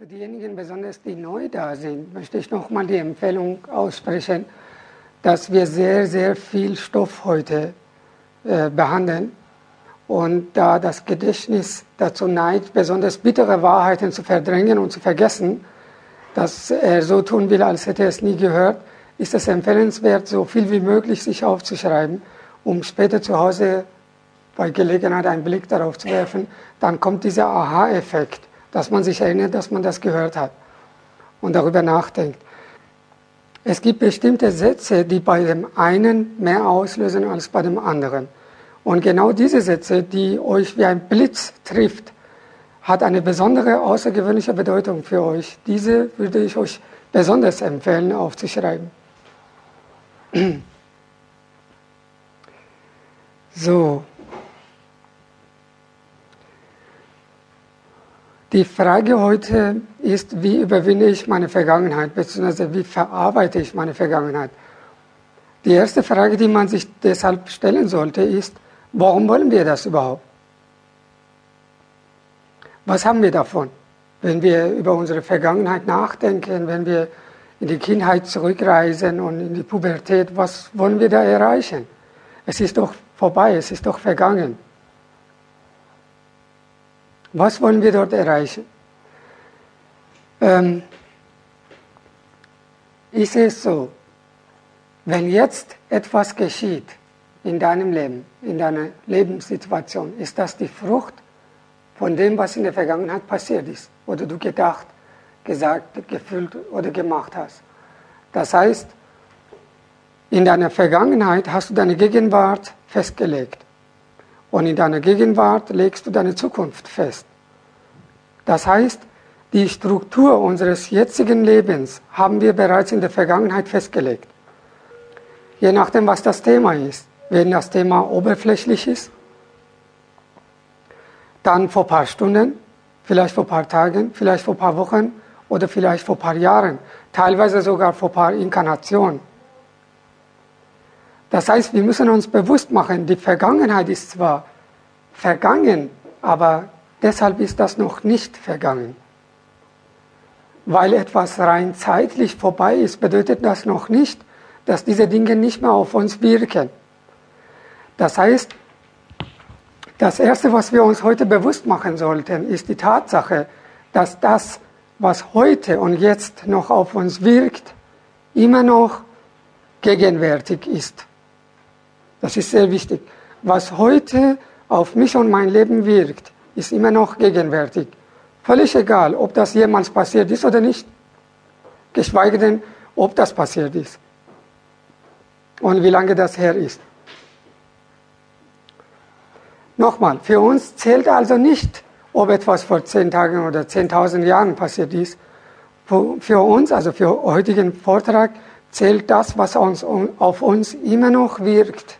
Für diejenigen besonders, die neu da sind, möchte ich nochmal die Empfehlung aussprechen, dass wir sehr, sehr viel Stoff heute äh, behandeln. Und da das Gedächtnis dazu neigt, besonders bittere Wahrheiten zu verdrängen und zu vergessen, dass er so tun will, als hätte er es nie gehört, ist es empfehlenswert, so viel wie möglich sich aufzuschreiben, um später zu Hause bei Gelegenheit einen Blick darauf zu werfen. Dann kommt dieser Aha-Effekt dass man sich erinnert, dass man das gehört hat und darüber nachdenkt. Es gibt bestimmte Sätze, die bei dem einen mehr auslösen als bei dem anderen. Und genau diese Sätze, die euch wie ein Blitz trifft, hat eine besondere, außergewöhnliche Bedeutung für euch. Diese würde ich euch besonders empfehlen aufzuschreiben. So, Die Frage heute ist, wie überwinde ich meine Vergangenheit, beziehungsweise wie verarbeite ich meine Vergangenheit? Die erste Frage, die man sich deshalb stellen sollte, ist, warum wollen wir das überhaupt? Was haben wir davon, wenn wir über unsere Vergangenheit nachdenken, wenn wir in die Kindheit zurückreisen und in die Pubertät, was wollen wir da erreichen? Es ist doch vorbei, es ist doch vergangen. Was wollen wir dort erreichen? Ähm, ich sehe es so, wenn jetzt etwas geschieht in deinem Leben, in deiner Lebenssituation, ist das die Frucht von dem, was in der Vergangenheit passiert ist oder du gedacht, gesagt, gefühlt oder gemacht hast. Das heißt, in deiner Vergangenheit hast du deine Gegenwart festgelegt. Und in deiner Gegenwart legst du deine Zukunft fest. Das heißt, die Struktur unseres jetzigen Lebens haben wir bereits in der Vergangenheit festgelegt. Je nachdem, was das Thema ist. Wenn das Thema oberflächlich ist, dann vor ein paar Stunden, vielleicht vor ein paar Tagen, vielleicht vor ein paar Wochen oder vielleicht vor ein paar Jahren, teilweise sogar vor ein paar Inkarnationen. Das heißt, wir müssen uns bewusst machen, die Vergangenheit ist zwar vergangen, aber deshalb ist das noch nicht vergangen. Weil etwas rein zeitlich vorbei ist, bedeutet das noch nicht, dass diese Dinge nicht mehr auf uns wirken. Das heißt, das Erste, was wir uns heute bewusst machen sollten, ist die Tatsache, dass das, was heute und jetzt noch auf uns wirkt, immer noch gegenwärtig ist. Das ist sehr wichtig. Was heute auf mich und mein Leben wirkt, ist immer noch gegenwärtig. Völlig egal, ob das jemals passiert ist oder nicht. Geschweige denn, ob das passiert ist. Und wie lange das her ist. Nochmal, für uns zählt also nicht, ob etwas vor zehn Tagen oder 10.000 Jahren passiert ist. Für uns, also für heutigen Vortrag, zählt das, was uns, auf uns immer noch wirkt.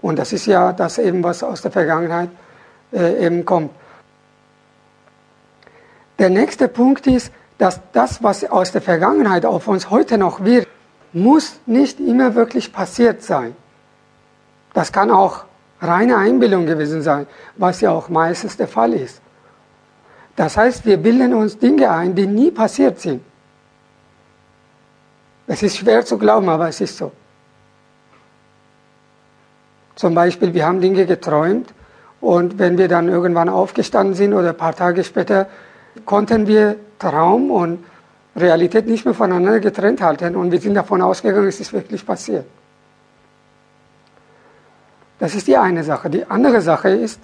Und das ist ja das eben, was aus der Vergangenheit äh, eben kommt. Der nächste Punkt ist, dass das, was aus der Vergangenheit auf uns heute noch wirkt, muss nicht immer wirklich passiert sein. Das kann auch reine Einbildung gewesen sein, was ja auch meistens der Fall ist. Das heißt, wir bilden uns Dinge ein, die nie passiert sind. Es ist schwer zu glauben, aber es ist so. Zum Beispiel, wir haben Dinge geträumt und wenn wir dann irgendwann aufgestanden sind oder ein paar Tage später, konnten wir Traum und Realität nicht mehr voneinander getrennt halten und wir sind davon ausgegangen, es ist wirklich passiert. Das ist die eine Sache. Die andere Sache ist,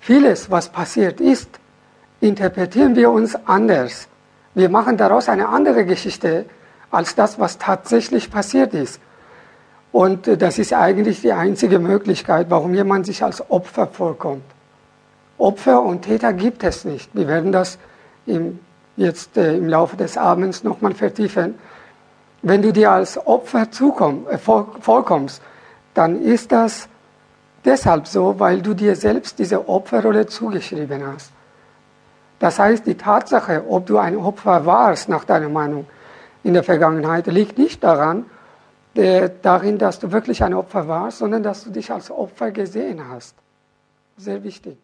vieles, was passiert ist, interpretieren wir uns anders. Wir machen daraus eine andere Geschichte als das, was tatsächlich passiert ist. Und äh, das ist eigentlich die einzige Möglichkeit, warum jemand sich als Opfer vorkommt. Opfer und Täter gibt es nicht. Wir werden das im, jetzt äh, im Laufe des Abends nochmal vertiefen. Wenn du dir als Opfer zukomm, äh, vorkommst, dann ist das deshalb so, weil du dir selbst diese Opferrolle zugeschrieben hast. Das heißt, die Tatsache, ob du ein Opfer warst, nach deiner Meinung, in der Vergangenheit, liegt nicht daran, darin, dass du wirklich ein Opfer warst, sondern dass du dich als Opfer gesehen hast. Sehr wichtig.